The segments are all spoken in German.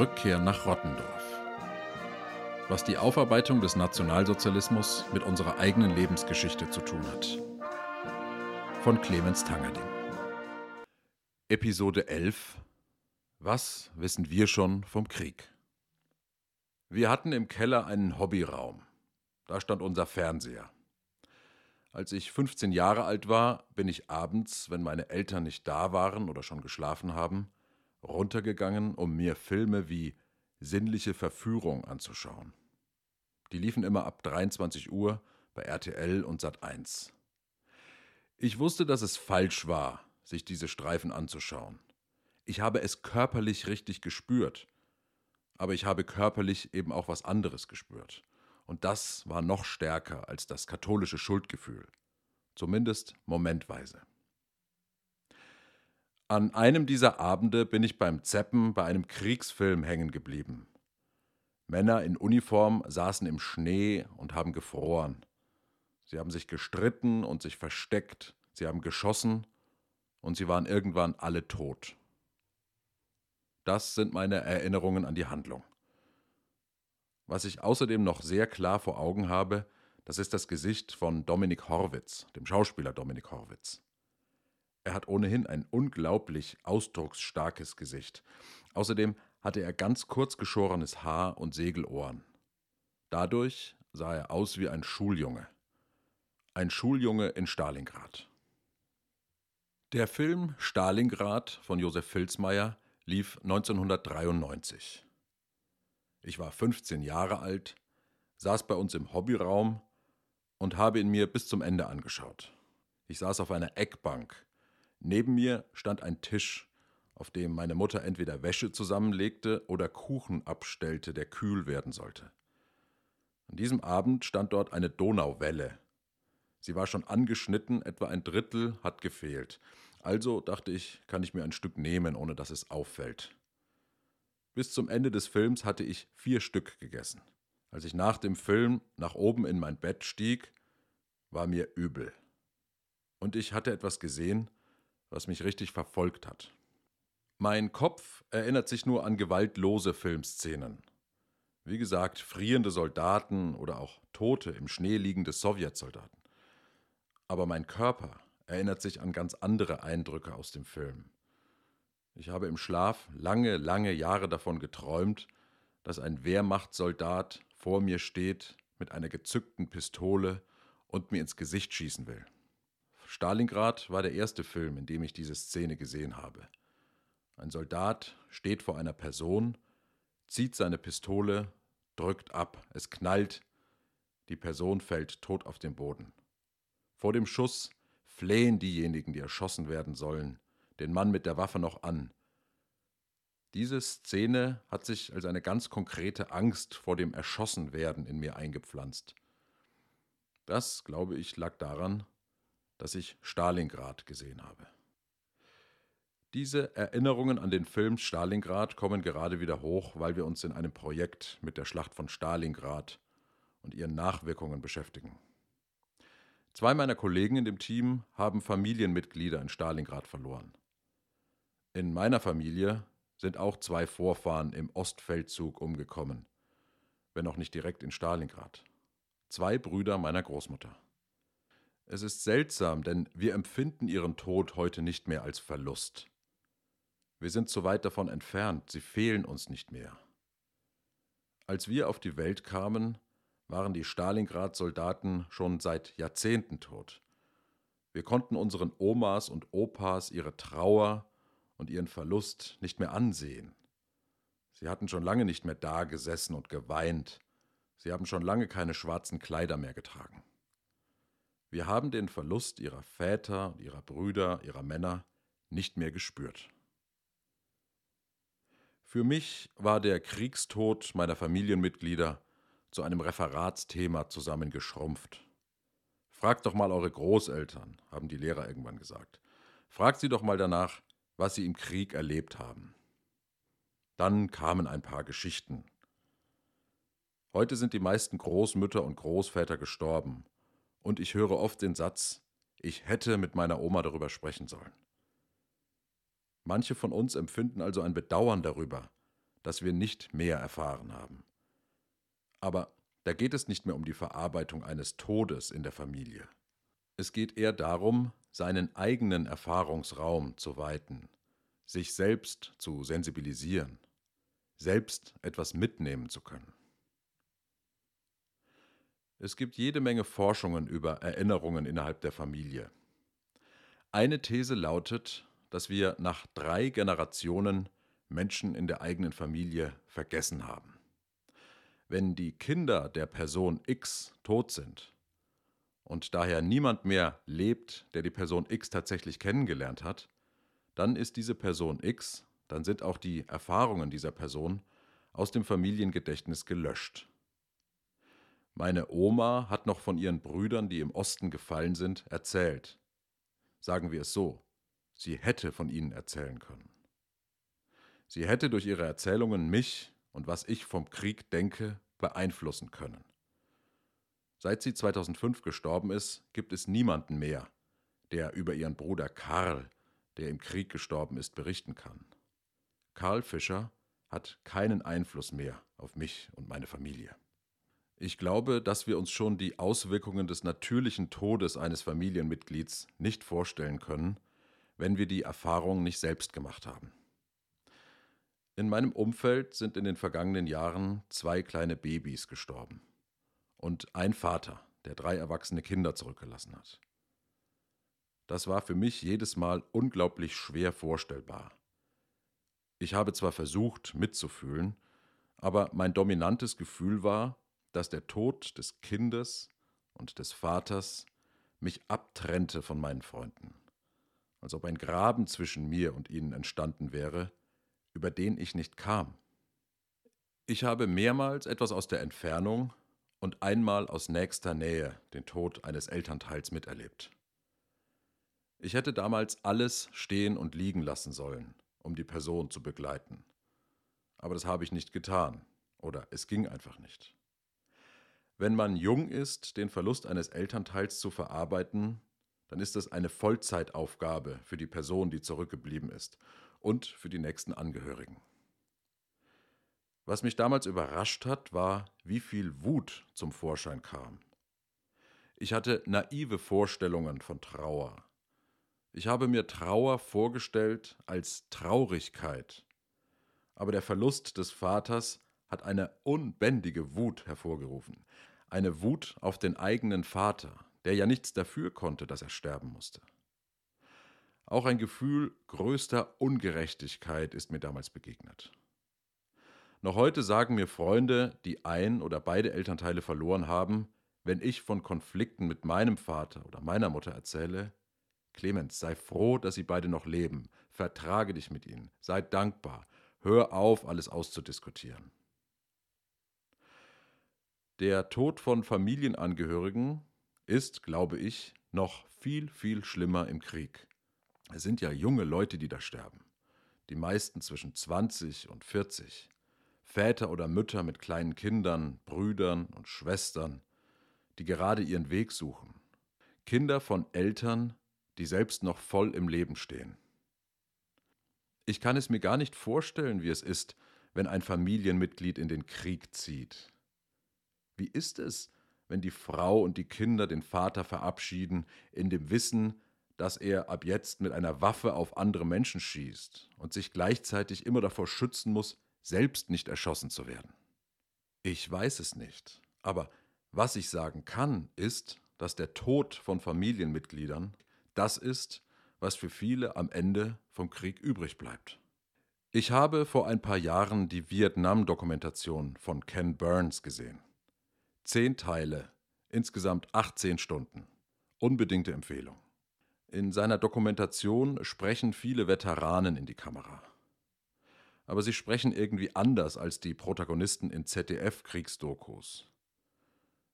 Rückkehr nach Rottendorf. Was die Aufarbeitung des Nationalsozialismus mit unserer eigenen Lebensgeschichte zu tun hat. Von Clemens Tangerding. Episode 11 Was wissen wir schon vom Krieg? Wir hatten im Keller einen Hobbyraum. Da stand unser Fernseher. Als ich 15 Jahre alt war, bin ich abends, wenn meine Eltern nicht da waren oder schon geschlafen haben, runtergegangen, um mir Filme wie Sinnliche Verführung anzuschauen. Die liefen immer ab 23 Uhr bei RTL und Sat 1. Ich wusste, dass es falsch war, sich diese Streifen anzuschauen. Ich habe es körperlich richtig gespürt, aber ich habe körperlich eben auch was anderes gespürt. Und das war noch stärker als das katholische Schuldgefühl, zumindest momentweise. An einem dieser Abende bin ich beim Zeppen bei einem Kriegsfilm hängen geblieben. Männer in Uniform saßen im Schnee und haben gefroren. Sie haben sich gestritten und sich versteckt, sie haben geschossen und sie waren irgendwann alle tot. Das sind meine Erinnerungen an die Handlung. Was ich außerdem noch sehr klar vor Augen habe, das ist das Gesicht von Dominik Horwitz, dem Schauspieler Dominik Horwitz. Er hat ohnehin ein unglaublich ausdrucksstarkes Gesicht. Außerdem hatte er ganz kurz geschorenes Haar und Segelohren. Dadurch sah er aus wie ein Schuljunge. Ein Schuljunge in Stalingrad. Der Film Stalingrad von Josef Filzmeier lief 1993. Ich war 15 Jahre alt, saß bei uns im Hobbyraum und habe ihn mir bis zum Ende angeschaut. Ich saß auf einer Eckbank Neben mir stand ein Tisch, auf dem meine Mutter entweder Wäsche zusammenlegte oder Kuchen abstellte, der kühl werden sollte. An diesem Abend stand dort eine Donauwelle. Sie war schon angeschnitten, etwa ein Drittel hat gefehlt. Also dachte ich, kann ich mir ein Stück nehmen, ohne dass es auffällt. Bis zum Ende des Films hatte ich vier Stück gegessen. Als ich nach dem Film nach oben in mein Bett stieg, war mir übel. Und ich hatte etwas gesehen, was mich richtig verfolgt hat. Mein Kopf erinnert sich nur an gewaltlose Filmszenen. Wie gesagt, frierende Soldaten oder auch tote im Schnee liegende Sowjetsoldaten. Aber mein Körper erinnert sich an ganz andere Eindrücke aus dem Film. Ich habe im Schlaf lange, lange Jahre davon geträumt, dass ein Wehrmachtssoldat vor mir steht mit einer gezückten Pistole und mir ins Gesicht schießen will. Stalingrad war der erste Film, in dem ich diese Szene gesehen habe. Ein Soldat steht vor einer Person, zieht seine Pistole, drückt ab, es knallt, die Person fällt tot auf den Boden. Vor dem Schuss flehen diejenigen, die erschossen werden sollen, den Mann mit der Waffe noch an. Diese Szene hat sich als eine ganz konkrete Angst vor dem Erschossenwerden in mir eingepflanzt. Das, glaube ich, lag daran, dass ich Stalingrad gesehen habe. Diese Erinnerungen an den Film Stalingrad kommen gerade wieder hoch, weil wir uns in einem Projekt mit der Schlacht von Stalingrad und ihren Nachwirkungen beschäftigen. Zwei meiner Kollegen in dem Team haben Familienmitglieder in Stalingrad verloren. In meiner Familie sind auch zwei Vorfahren im Ostfeldzug umgekommen, wenn auch nicht direkt in Stalingrad. Zwei Brüder meiner Großmutter. Es ist seltsam, denn wir empfinden ihren Tod heute nicht mehr als Verlust. Wir sind so weit davon entfernt, sie fehlen uns nicht mehr. Als wir auf die Welt kamen, waren die Stalingrad-Soldaten schon seit Jahrzehnten tot. Wir konnten unseren Omas und Opas ihre Trauer und ihren Verlust nicht mehr ansehen. Sie hatten schon lange nicht mehr da gesessen und geweint. Sie haben schon lange keine schwarzen Kleider mehr getragen. Wir haben den Verlust ihrer Väter, ihrer Brüder, ihrer Männer nicht mehr gespürt. Für mich war der Kriegstod meiner Familienmitglieder zu einem Referatsthema zusammengeschrumpft. Fragt doch mal eure Großeltern, haben die Lehrer irgendwann gesagt. Fragt sie doch mal danach, was sie im Krieg erlebt haben. Dann kamen ein paar Geschichten. Heute sind die meisten Großmütter und Großväter gestorben Und ich höre oft den Satz, ich hätte mit meiner Oma darüber sprechen sollen. Manche von uns empfinden also ein Bedauern darüber, dass wir nicht mehr erfahren haben. Aber da geht es nicht mehr um die Verarbeitung eines Todes in der Familie. Es geht eher darum, seinen eigenen Erfahrungsraum zu weiten, sich selbst zu sensibilisieren, selbst etwas mitnehmen zu können. Es gibt jede Menge Forschungen über Erinnerungen innerhalb der Familie. Eine These lautet, dass wir nach drei Generationen Menschen in der eigenen Familie vergessen haben. Wenn die Kinder der Person X tot sind und daher niemand mehr lebt, der die Person X tatsächlich kennengelernt hat, dann ist diese Person X, dann sind auch die Erfahrungen dieser Person aus dem Familiengedächtnis gelöscht. Meine Oma hat noch von ihren Brüdern, die im Osten gefallen sind, erzählt. Sagen wir es so, sie hätte von ihnen erzählen können. Sie hätte durch ihre Erzählungen mich und was ich vom Krieg denke beeinflussen können. Seit sie 2005 gestorben ist, gibt es niemanden mehr, der über ihren Bruder Karl, der im Krieg gestorben ist, berichten kann. Karl Fischer hat keinen Einfluss mehr auf mich und meine Familie. Ich glaube, dass wir uns schon die Auswirkungen des natürlichen Todes eines Familienmitglieds nicht vorstellen können, wenn wir die Erfahrung nicht selbst gemacht haben. In meinem Umfeld sind in den vergangenen Jahren zwei kleine Babys gestorben und ein Vater, der drei erwachsene Kinder zurückgelassen hat. Das war für mich jedes Mal unglaublich schwer vorstellbar. Ich habe zwar versucht mitzufühlen, aber mein dominantes Gefühl war, dass der Tod des Kindes und des Vaters mich abtrennte von meinen Freunden, als ob ein Graben zwischen mir und ihnen entstanden wäre, über den ich nicht kam. Ich habe mehrmals etwas aus der Entfernung und einmal aus nächster Nähe den Tod eines Elternteils miterlebt. Ich hätte damals alles stehen und liegen lassen sollen, um die Person zu begleiten. Aber das habe ich nicht getan, oder es ging einfach nicht. Wenn man jung ist, den Verlust eines Elternteils zu verarbeiten, dann ist das eine Vollzeitaufgabe für die Person, die zurückgeblieben ist und für die nächsten Angehörigen. Was mich damals überrascht hat, war, wie viel Wut zum Vorschein kam. Ich hatte naive Vorstellungen von Trauer. Ich habe mir Trauer vorgestellt als Traurigkeit. Aber der Verlust des Vaters hat eine unbändige Wut hervorgerufen eine Wut auf den eigenen Vater, der ja nichts dafür konnte, dass er sterben musste. Auch ein Gefühl größter Ungerechtigkeit ist mir damals begegnet. Noch heute sagen mir Freunde, die ein oder beide Elternteile verloren haben, wenn ich von Konflikten mit meinem Vater oder meiner Mutter erzähle, Clemens, sei froh, dass sie beide noch leben, vertrage dich mit ihnen, sei dankbar, hör auf, alles auszudiskutieren. Der Tod von Familienangehörigen ist, glaube ich, noch viel, viel schlimmer im Krieg. Es sind ja junge Leute, die da sterben. Die meisten zwischen 20 und 40. Väter oder Mütter mit kleinen Kindern, Brüdern und Schwestern, die gerade ihren Weg suchen. Kinder von Eltern, die selbst noch voll im Leben stehen. Ich kann es mir gar nicht vorstellen, wie es ist, wenn ein Familienmitglied in den Krieg zieht. Wie ist es, wenn die Frau und die Kinder den Vater verabschieden, in dem Wissen, dass er ab jetzt mit einer Waffe auf andere Menschen schießt und sich gleichzeitig immer davor schützen muss, selbst nicht erschossen zu werden? Ich weiß es nicht, aber was ich sagen kann, ist, dass der Tod von Familienmitgliedern das ist, was für viele am Ende vom Krieg übrig bleibt. Ich habe vor ein paar Jahren die Vietnam-Dokumentation von Ken Burns gesehen. Zehn Teile, insgesamt 18 Stunden. Unbedingte Empfehlung. In seiner Dokumentation sprechen viele Veteranen in die Kamera. Aber sie sprechen irgendwie anders als die Protagonisten in ZDF-Kriegsdokus.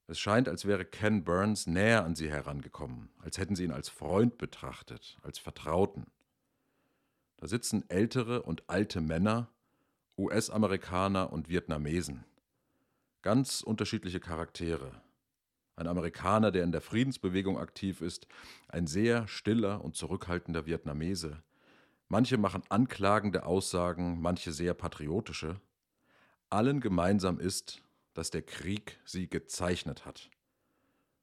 Es scheint, als wäre Ken Burns näher an sie herangekommen, als hätten sie ihn als Freund betrachtet, als Vertrauten. Da sitzen ältere und alte Männer, US-Amerikaner und Vietnamesen. Ganz unterschiedliche Charaktere. ein Amerikaner, der in der Friedensbewegung aktiv ist, ein sehr stiller und zurückhaltender Vietnamese. Manche machen anklagende Aussagen, manche sehr patriotische. Allen gemeinsam ist, dass der Krieg sie gezeichnet hat.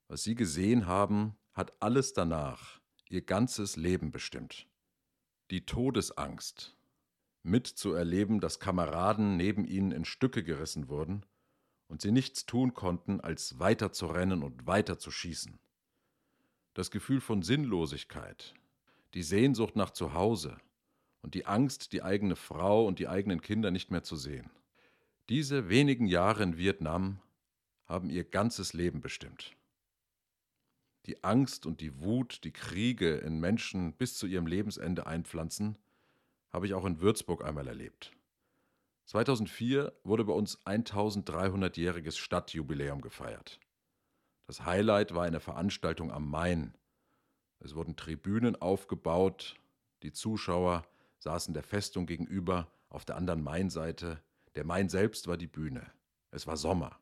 Was sie gesehen haben, hat alles danach, ihr ganzes Leben bestimmt. Die Todesangst, mitzuerleben, dass Kameraden neben ihnen in Stücke gerissen wurden und sie nichts tun konnten, als weiter zu rennen und weiter zu schießen. Das Gefühl von Sinnlosigkeit, die Sehnsucht nach Zuhause und die Angst, die eigene Frau und die eigenen Kinder nicht mehr zu sehen. Diese wenigen Jahre in Vietnam haben ihr ganzes Leben bestimmt. Die Angst und die Wut, die Kriege in Menschen bis zu ihrem Lebensende einpflanzen, habe ich auch in Würzburg einmal erlebt. 2004 wurde bei uns 1300-jähriges Stadtjubiläum gefeiert. Das Highlight war eine Veranstaltung am Main. Es wurden Tribünen aufgebaut, die Zuschauer saßen der Festung gegenüber auf der anderen Mainseite der Main selbst war die Bühne. Es war Sommer.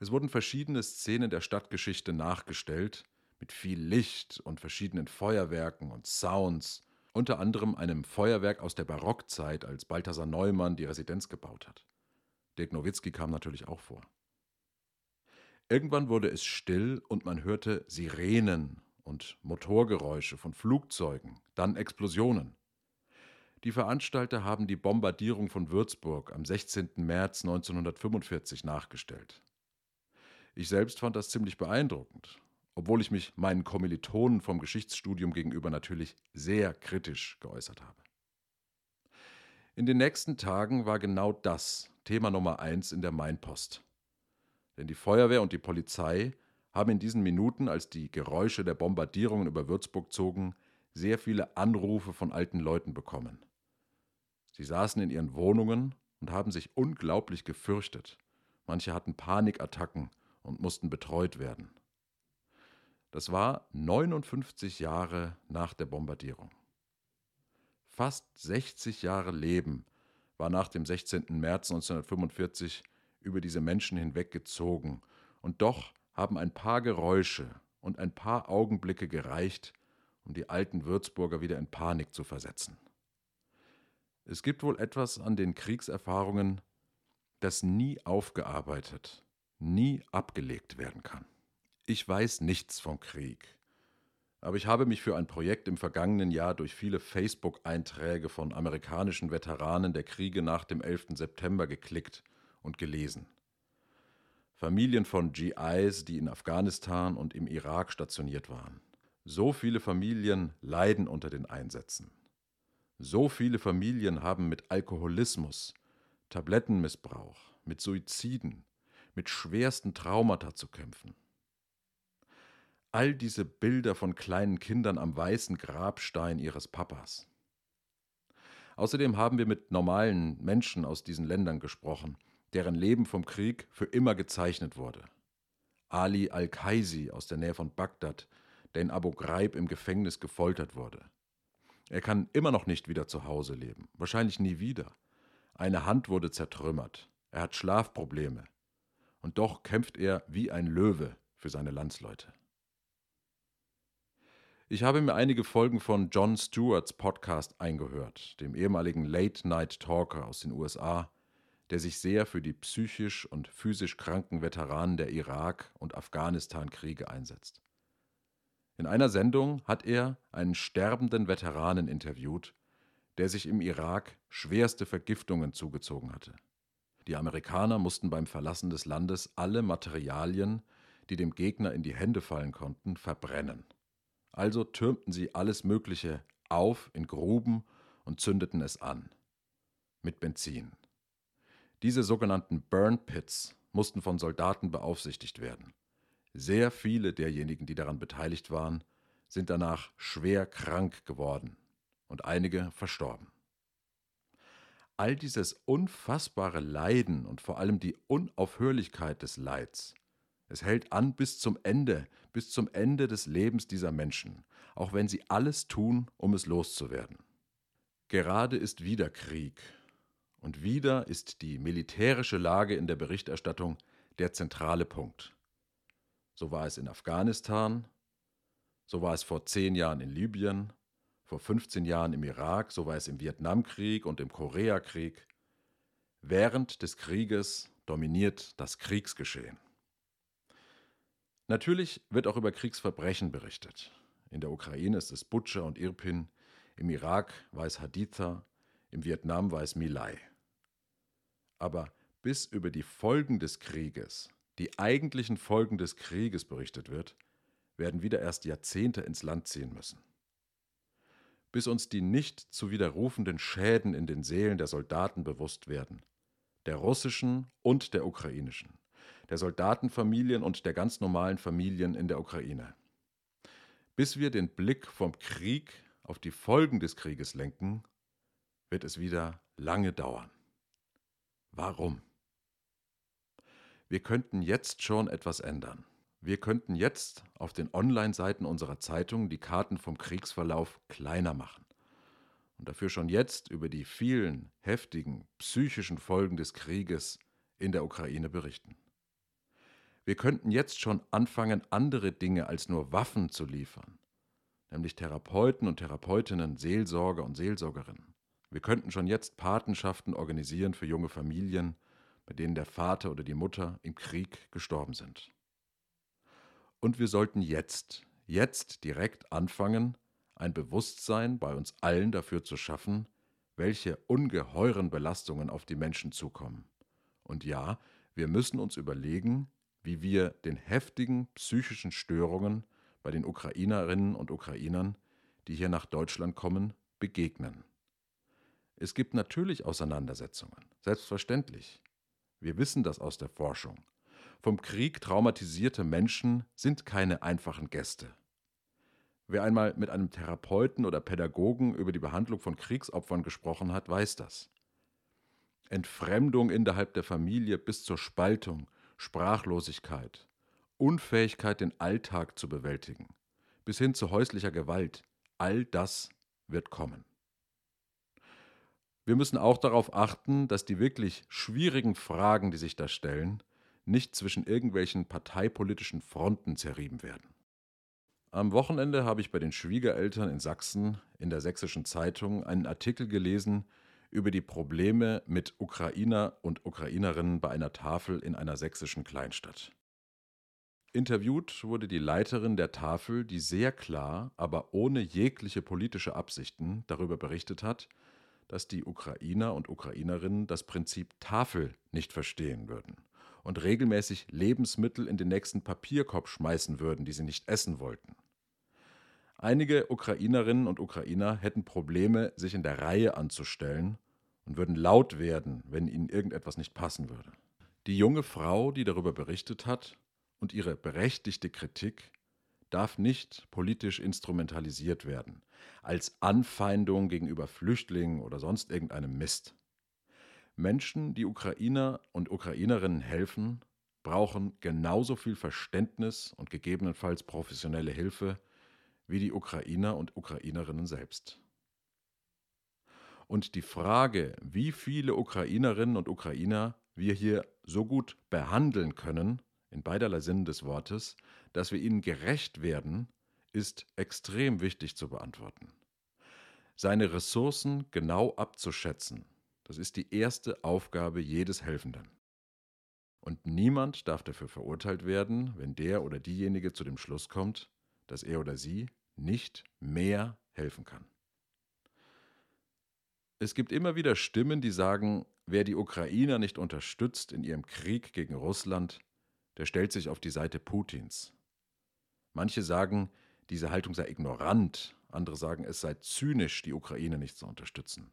Es wurden verschiedene Szenen der Stadtgeschichte nachgestellt, mit viel Licht und verschiedenen Feuerwerken und Sounds, unter anderem einem Feuerwerk aus der Barockzeit, als Balthasar Neumann die Residenz gebaut hat. Dirk Nowitzki kam natürlich auch vor. Irgendwann wurde es still und man hörte Sirenen und Motorgeräusche von Flugzeugen, dann Explosionen. Die Veranstalter haben die Bombardierung von Würzburg am 16. März 1945 nachgestellt. Ich selbst fand das ziemlich beeindruckend, obwohl ich mich meinen Kommilitonen vom Geschichtsstudium gegenüber natürlich sehr kritisch geäußert habe. In den nächsten Tagen war genau das Thema Nummer eins in der Mainpost. Denn die Feuerwehr und die Polizei haben in diesen Minuten, als die Geräusche der Bombardierungen über Würzburg zogen, sehr viele Anrufe von alten Leuten bekommen. Sie saßen in ihren Wohnungen und haben sich unglaublich gefürchtet. Manche hatten Panikattacken und mussten betreut werden. Das war 59 Jahre nach der Bombardierung. Fast 60 Jahre Leben war nach dem 16. März 1945 über diese Menschen hinweggezogen, und doch haben ein paar Geräusche und ein paar Augenblicke gereicht, um die alten Würzburger wieder in Panik zu versetzen. Es gibt wohl etwas an den Kriegserfahrungen, das nie aufgearbeitet, nie abgelegt werden kann. Ich weiß nichts vom Krieg, aber ich habe mich für ein Projekt im vergangenen Jahr durch viele Facebook-Einträge von amerikanischen Veteranen der Kriege nach dem 11. September geklickt und gelesen. Familien von GIs, die in Afghanistan und im Irak stationiert waren. So viele Familien leiden unter den Einsätzen. So viele Familien haben mit Alkoholismus, Tablettenmissbrauch, mit Suiziden, mit schwersten Traumata zu kämpfen. All diese Bilder von kleinen Kindern am weißen Grabstein ihres Papas. Außerdem haben wir mit normalen Menschen aus diesen Ländern gesprochen, deren Leben vom Krieg für immer gezeichnet wurde. Ali al-Kaisi aus der Nähe von Bagdad, der in Abu Ghraib im Gefängnis gefoltert wurde. Er kann immer noch nicht wieder zu Hause leben, wahrscheinlich nie wieder. Eine Hand wurde zertrümmert, er hat Schlafprobleme. Und doch kämpft er wie ein Löwe für seine Landsleute. Ich habe mir einige Folgen von John Stewarts Podcast eingehört, dem ehemaligen Late-Night-Talker aus den USA, der sich sehr für die psychisch und physisch kranken Veteranen der Irak- und Afghanistan-Kriege einsetzt. In einer Sendung hat er einen sterbenden Veteranen interviewt, der sich im Irak schwerste Vergiftungen zugezogen hatte. Die Amerikaner mussten beim Verlassen des Landes alle Materialien, die dem Gegner in die Hände fallen konnten, verbrennen. Also türmten sie alles Mögliche auf in Gruben und zündeten es an. Mit Benzin. Diese sogenannten Burn Pits mussten von Soldaten beaufsichtigt werden. Sehr viele derjenigen, die daran beteiligt waren, sind danach schwer krank geworden und einige verstorben. All dieses unfassbare Leiden und vor allem die Unaufhörlichkeit des Leids, es hält an bis zum Ende, bis zum Ende des Lebens dieser Menschen, auch wenn sie alles tun, um es loszuwerden. Gerade ist wieder Krieg und wieder ist die militärische Lage in der Berichterstattung der zentrale Punkt. So war es in Afghanistan, so war es vor zehn Jahren in Libyen, vor 15 Jahren im Irak, so war es im Vietnamkrieg und im Koreakrieg. Während des Krieges dominiert das Kriegsgeschehen. Natürlich wird auch über Kriegsverbrechen berichtet. In der Ukraine ist es Butcher und Irpin, im Irak war es Haditha, im Vietnam war es Milai. Aber bis über die Folgen des Krieges, die eigentlichen Folgen des Krieges berichtet wird, werden wieder erst Jahrzehnte ins Land ziehen müssen. Bis uns die nicht zu widerrufenden Schäden in den Seelen der Soldaten bewusst werden, der russischen und der ukrainischen, der Soldatenfamilien und der ganz normalen Familien in der Ukraine. Bis wir den Blick vom Krieg auf die Folgen des Krieges lenken, wird es wieder lange dauern. Warum? Wir könnten jetzt schon etwas ändern. Wir könnten jetzt auf den Online-Seiten unserer Zeitung die Karten vom Kriegsverlauf kleiner machen und dafür schon jetzt über die vielen heftigen psychischen Folgen des Krieges in der Ukraine berichten. Wir könnten jetzt schon anfangen, andere Dinge als nur Waffen zu liefern, nämlich Therapeuten und Therapeutinnen, Seelsorger und Seelsorgerinnen. Wir könnten schon jetzt Patenschaften organisieren für junge Familien, bei denen der Vater oder die Mutter im Krieg gestorben sind. Und wir sollten jetzt, jetzt direkt anfangen, ein Bewusstsein bei uns allen dafür zu schaffen, welche ungeheuren Belastungen auf die Menschen zukommen. Und ja, wir müssen uns überlegen, wie wir den heftigen psychischen Störungen bei den Ukrainerinnen und Ukrainern, die hier nach Deutschland kommen, begegnen. Es gibt natürlich Auseinandersetzungen, selbstverständlich. Wir wissen das aus der Forschung. Vom Krieg traumatisierte Menschen sind keine einfachen Gäste. Wer einmal mit einem Therapeuten oder Pädagogen über die Behandlung von Kriegsopfern gesprochen hat, weiß das. Entfremdung innerhalb der Familie bis zur Spaltung, Sprachlosigkeit, Unfähigkeit, den Alltag zu bewältigen, bis hin zu häuslicher Gewalt, all das wird kommen. Wir müssen auch darauf achten, dass die wirklich schwierigen Fragen, die sich da stellen, nicht zwischen irgendwelchen parteipolitischen Fronten zerrieben werden. Am Wochenende habe ich bei den Schwiegereltern in Sachsen in der Sächsischen Zeitung einen Artikel gelesen über die Probleme mit Ukrainer und Ukrainerinnen bei einer Tafel in einer sächsischen Kleinstadt. Interviewt wurde die Leiterin der Tafel, die sehr klar, aber ohne jegliche politische Absichten darüber berichtet hat, dass die Ukrainer und Ukrainerinnen das Prinzip Tafel nicht verstehen würden und regelmäßig Lebensmittel in den nächsten Papierkorb schmeißen würden, die sie nicht essen wollten. Einige Ukrainerinnen und Ukrainer hätten Probleme, sich in der Reihe anzustellen und würden laut werden, wenn ihnen irgendetwas nicht passen würde. Die junge Frau, die darüber berichtet hat, und ihre berechtigte Kritik darf nicht politisch instrumentalisiert werden, als Anfeindung gegenüber Flüchtlingen oder sonst irgendeinem Mist. Menschen, die Ukrainer und Ukrainerinnen helfen, brauchen genauso viel Verständnis und gegebenenfalls professionelle Hilfe wie die Ukrainer und Ukrainerinnen selbst. Und die Frage, wie viele Ukrainerinnen und Ukrainer wir hier so gut behandeln können, in beiderlei Sinn des Wortes, dass wir ihnen gerecht werden, ist extrem wichtig zu beantworten. Seine Ressourcen genau abzuschätzen das ist die erste Aufgabe jedes Helfenden. Und niemand darf dafür verurteilt werden, wenn der oder diejenige zu dem Schluss kommt, dass er oder sie nicht mehr helfen kann. Es gibt immer wieder Stimmen, die sagen, wer die Ukrainer nicht unterstützt in ihrem Krieg gegen Russland, der stellt sich auf die Seite Putins. Manche sagen, diese Haltung sei ignorant, andere sagen, es sei zynisch, die Ukraine nicht zu unterstützen.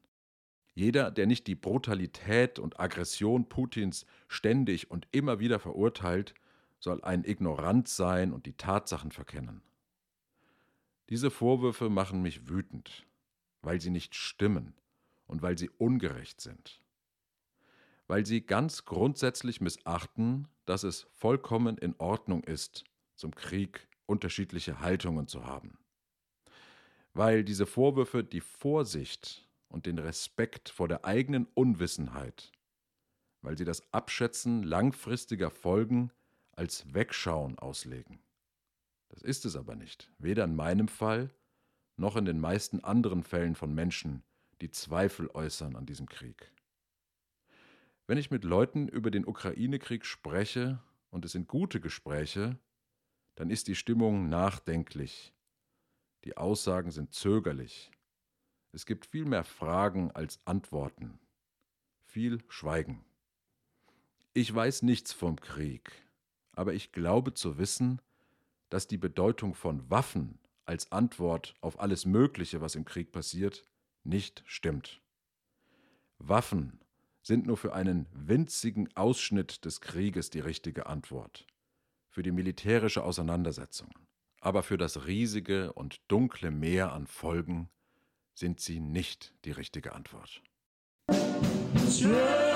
Jeder, der nicht die Brutalität und Aggression Putins ständig und immer wieder verurteilt, soll ein Ignorant sein und die Tatsachen verkennen. Diese Vorwürfe machen mich wütend, weil sie nicht stimmen und weil sie ungerecht sind. Weil sie ganz grundsätzlich missachten, dass es vollkommen in Ordnung ist, zum Krieg unterschiedliche Haltungen zu haben. Weil diese Vorwürfe die Vorsicht und den Respekt vor der eigenen Unwissenheit, weil sie das Abschätzen langfristiger Folgen als Wegschauen auslegen. Das ist es aber nicht, weder in meinem Fall noch in den meisten anderen Fällen von Menschen, die Zweifel äußern an diesem Krieg. Wenn ich mit Leuten über den Ukraine-Krieg spreche, und es sind gute Gespräche, dann ist die Stimmung nachdenklich. Die Aussagen sind zögerlich. Es gibt viel mehr Fragen als Antworten. Viel Schweigen. Ich weiß nichts vom Krieg, aber ich glaube zu wissen, dass die Bedeutung von Waffen als Antwort auf alles Mögliche, was im Krieg passiert, nicht stimmt. Waffen sind nur für einen winzigen Ausschnitt des Krieges die richtige Antwort, für die militärische Auseinandersetzung. Aber für das riesige und dunkle Meer an Folgen sind sie nicht die richtige Antwort. Yeah.